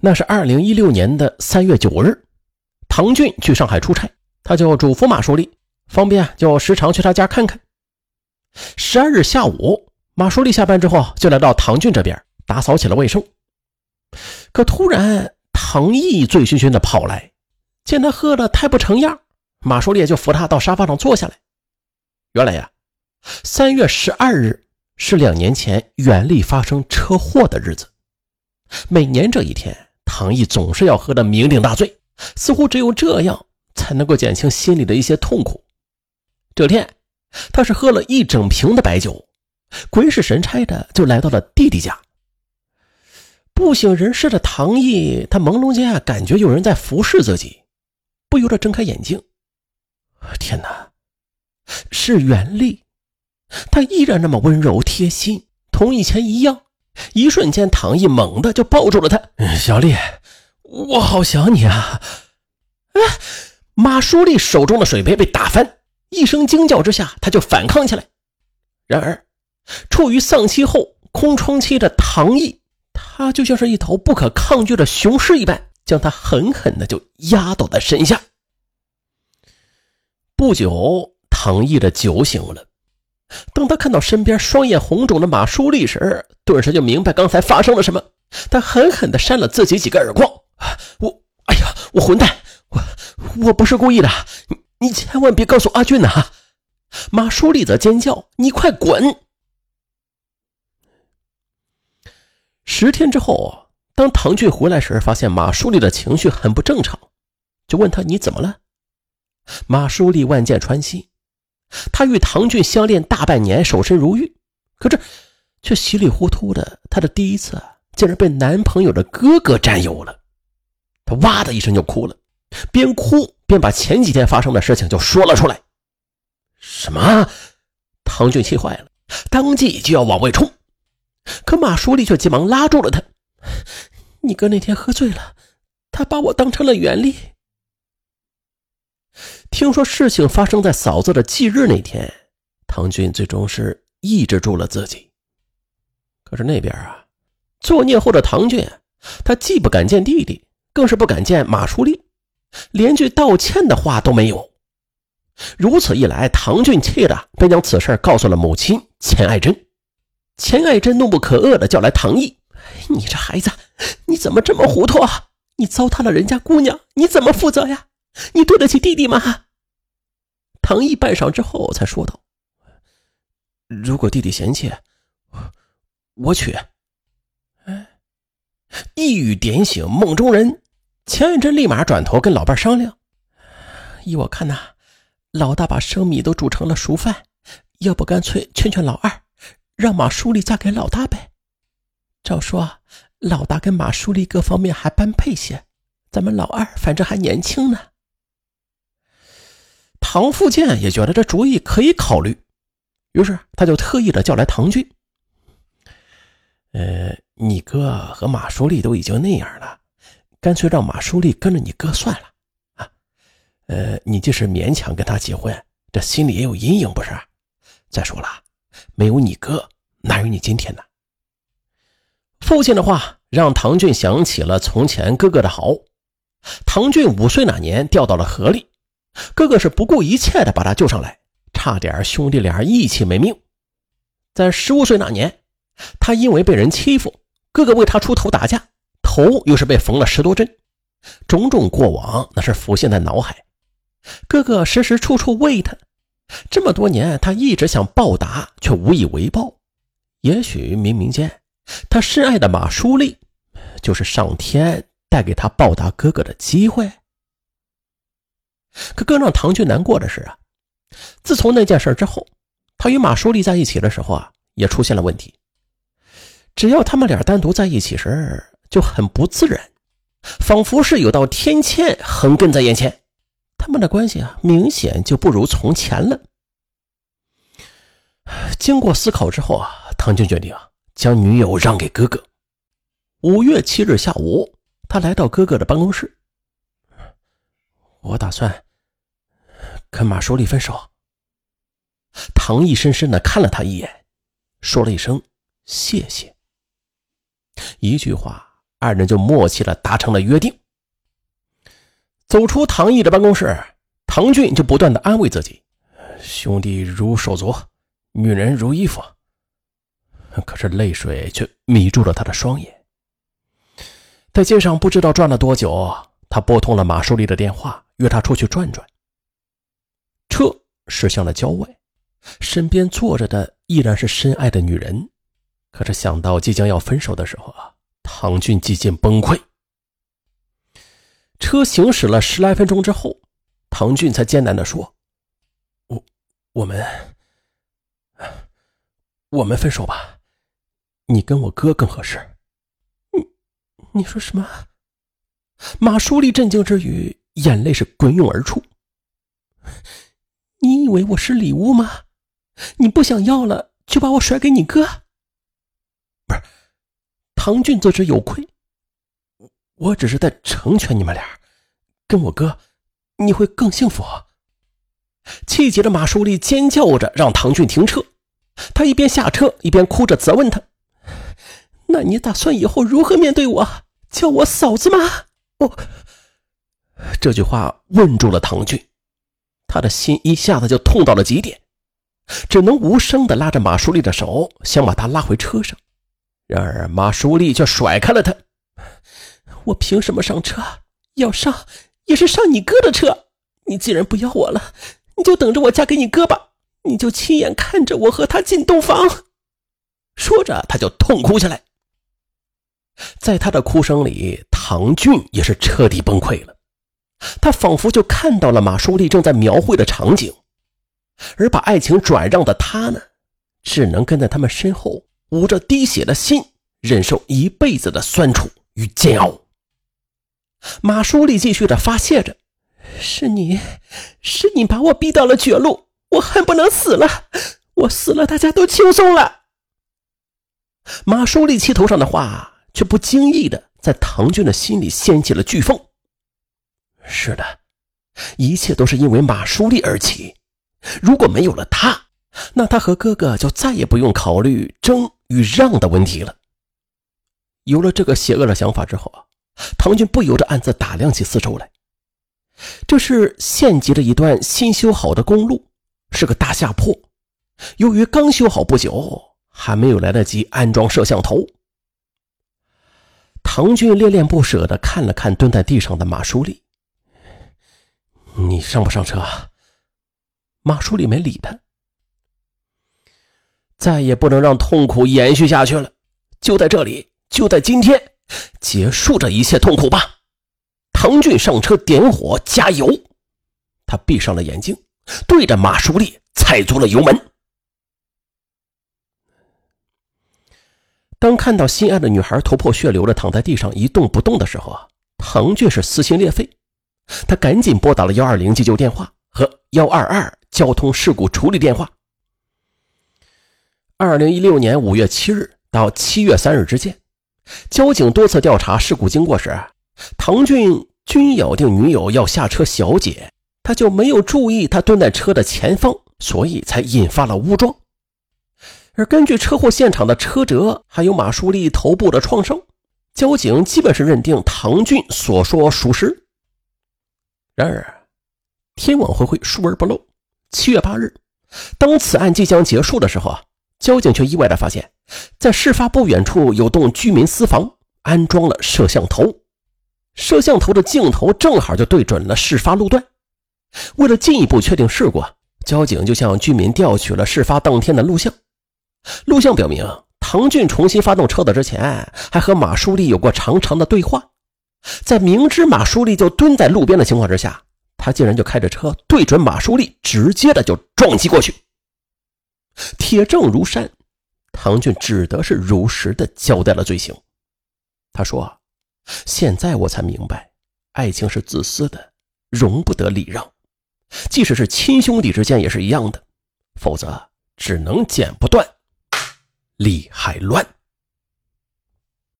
那是二零一六年的三月九日，唐俊去上海出差，他就嘱咐马书立，方便就时常去他家看看。十二日下午，马书立下班之后就来到唐俊这边打扫起了卫生。可突然，唐毅醉醺醺的跑来，见他喝的太不成样，马书立就扶他到沙发上坐下来。原来呀，三月十二日是两年前袁丽发生车祸的日子。每年这一天，唐毅总是要喝得酩酊大醉，似乎只有这样才能够减轻心里的一些痛苦。这天，他是喝了一整瓶的白酒，鬼使神差的就来到了弟弟家。不省人事的唐毅，他朦胧间啊，感觉有人在服侍自己，不由得睁开眼睛。天哪，是袁丽！她依然那么温柔贴心，同以前一样。一瞬间，唐毅猛地就抱住了他。小丽，我好想你啊！哎，马书丽手中的水杯被打翻，一声惊叫之下，他就反抗起来。然而，处于丧妻后空窗期的唐毅，他就像是一头不可抗拒的雄狮一般，将他狠狠的就压倒在身下。不久，唐毅的酒醒了。当他看到身边双眼红肿的马书立时，顿时就明白刚才发生了什么。他狠狠地扇了自己几个耳光。我，哎呀，我混蛋！我，我不是故意的。你，你千万别告诉阿俊呐！马书立则尖叫：“你快滚！”十天之后，当唐俊回来时，发现马书立的情绪很不正常，就问他：“你怎么了？”马书立万箭穿心。他与唐俊相恋大半年，守身如玉，可这却稀里糊涂的，他的第一次竟然被男朋友的哥哥占有了。他哇的一声就哭了，边哭边把前几天发生的事情就说了出来。什么？唐俊气坏了，当即就要往外冲，可马书立却急忙拉住了他：“你哥那天喝醉了，他把我当成了袁丽。”听说事情发生在嫂子的忌日那天，唐骏最终是抑制住了自己。可是那边啊，作孽后的唐骏，他既不敢见弟弟，更是不敢见马书立，连句道歉的话都没有。如此一来，唐俊气的便将此事告诉了母亲钱爱珍。钱爱珍怒不可遏的叫来唐毅：“你这孩子，你怎么这么糊涂啊？你糟蹋了人家姑娘，你怎么负责呀？”你对得起弟弟吗？唐毅半晌之后才说道：“如果弟弟嫌弃，我娶。”哎，一语点醒梦中人，钱爱珍立马转头跟老伴商量：“依我看呐，老大把生米都煮成了熟饭，要不干脆劝劝老二，让马书立嫁给老大呗？照说老大跟马书立各方面还般配些，咱们老二反正还年轻呢。”唐富建也觉得这主意可以考虑，于是他就特意的叫来唐俊。呃，你哥和马书立都已经那样了，干脆让马书立跟着你哥算了啊。呃，你即使勉强跟他结婚，这心里也有阴影不是？再说了，没有你哥，哪有你今天呢？父亲的话让唐俊想起了从前哥哥的好。唐俊五岁那年掉到了河里。哥哥是不顾一切的把他救上来，差点兄弟俩一起没命。在十五岁那年，他因为被人欺负，哥哥为他出头打架，头又是被缝了十多针，种种过往那是浮现在脑海。哥哥时时处处喂他，这么多年他一直想报答，却无以为报。也许冥冥间，他深爱的马书立，就是上天带给他报答哥哥的机会。可更让唐俊难过的是啊，自从那件事之后，他与马书丽在一起的时候啊，也出现了问题。只要他们俩单独在一起时，就很不自然，仿佛是有道天堑横亘在眼前。他们的关系啊，明显就不如从前了。经过思考之后啊，唐俊决定啊，将女友让给哥哥。五月七日下午，他来到哥哥的办公室，我打算。跟马书立分手。唐毅深深的看了他一眼，说了一声“谢谢”。一句话二人就默契的达成了约定。走出唐毅的办公室，唐俊就不断的安慰自己：“兄弟如手足，女人如衣服。”可是泪水却迷住了他的双眼。在街上不知道转了多久，他拨通了马淑丽的电话，约她出去转转。驶向了郊外，身边坐着的依然是深爱的女人。可是想到即将要分手的时候啊，唐俊几近崩溃。车行驶了十来分钟之后，唐俊才艰难地说：“我，我们，我们分手吧。你跟我哥更合适。”你，你说什么？马淑丽震惊之余，眼泪是滚涌而出。你以为我是礼物吗？你不想要了，就把我甩给你哥？不是，唐俊自知有亏。我只是在成全你们俩，跟我哥，你会更幸福。气急的马淑丽尖叫着让唐俊停车，他一边下车一边哭着责问他：“那你打算以后如何面对我？叫我嫂子吗？”我这句话问住了唐俊，他的心一下子就痛到了极点，只能无声的拉着马淑丽的手，想把她拉回车上。然而马淑丽却甩开了他。我凭什么上车？要上也是上你哥的车。你既然不要我了，你就等着我嫁给你哥吧。你就亲眼看着我和他进洞房。说着，他就痛哭起来。在他的哭声里，唐俊也是彻底崩溃了。他仿佛就看到了马淑丽正在描绘的场景，而把爱情转让的他呢，只能跟在他们身后，捂着滴血的心，忍受一辈子的酸楚与煎熬。马淑丽继续的发泄着：“是你，是你把我逼到了绝路，我恨不能死了。我死了，大家都轻松了。”马淑丽气头上的话，却不经意的在唐骏的心里掀起了飓风。是的，一切都是因为马淑丽而起。如果没有了他，那他和哥哥就再也不用考虑争与让的问题了。有了这个邪恶的想法之后啊。唐俊不由得暗自打量起四周来。这是县级的一段新修好的公路，是个大下坡。由于刚修好不久，还没有来得及安装摄像头。唐俊恋恋不舍地看了看蹲在地上的马淑丽：“你上不上车？”马淑丽没理他。再也不能让痛苦延续下去了，就在这里，就在今天。结束这一切痛苦吧！唐俊上车点火加油，他闭上了眼睛，对着马淑丽踩足了油门。当看到心爱的女孩头破血流的躺在地上一动不动的时候啊，唐俊是撕心裂肺，他赶紧拨打了幺二零急救电话和幺二二交通事故处理电话。二零一六年五月七日到七月三日之间。交警多次调查事故经过时，唐俊均咬定女友要下车小解，他就没有注意他蹲在车的前方，所以才引发了误撞。而根据车祸现场的车辙，还有马淑丽头部的创伤，交警基本是认定唐俊所说属实。然而，天网恢恢，疏而不漏。七月八日，当此案即将结束的时候啊。交警却意外的发现，在事发不远处有栋居民私房，安装了摄像头。摄像头的镜头正好就对准了事发路段。为了进一步确定事故，交警就向居民调取了事发当天的录像。录像表明，唐俊重新发动车子之前，还和马淑丽有过长长的对话。在明知马淑丽就蹲在路边的情况之下，他竟然就开着车对准马淑丽，直接的就撞击过去。铁证如山，唐俊只得是如实的交代了罪行。他说：“现在我才明白，爱情是自私的，容不得礼让，即使是亲兄弟之间也是一样的，否则只能剪不断，理还乱。”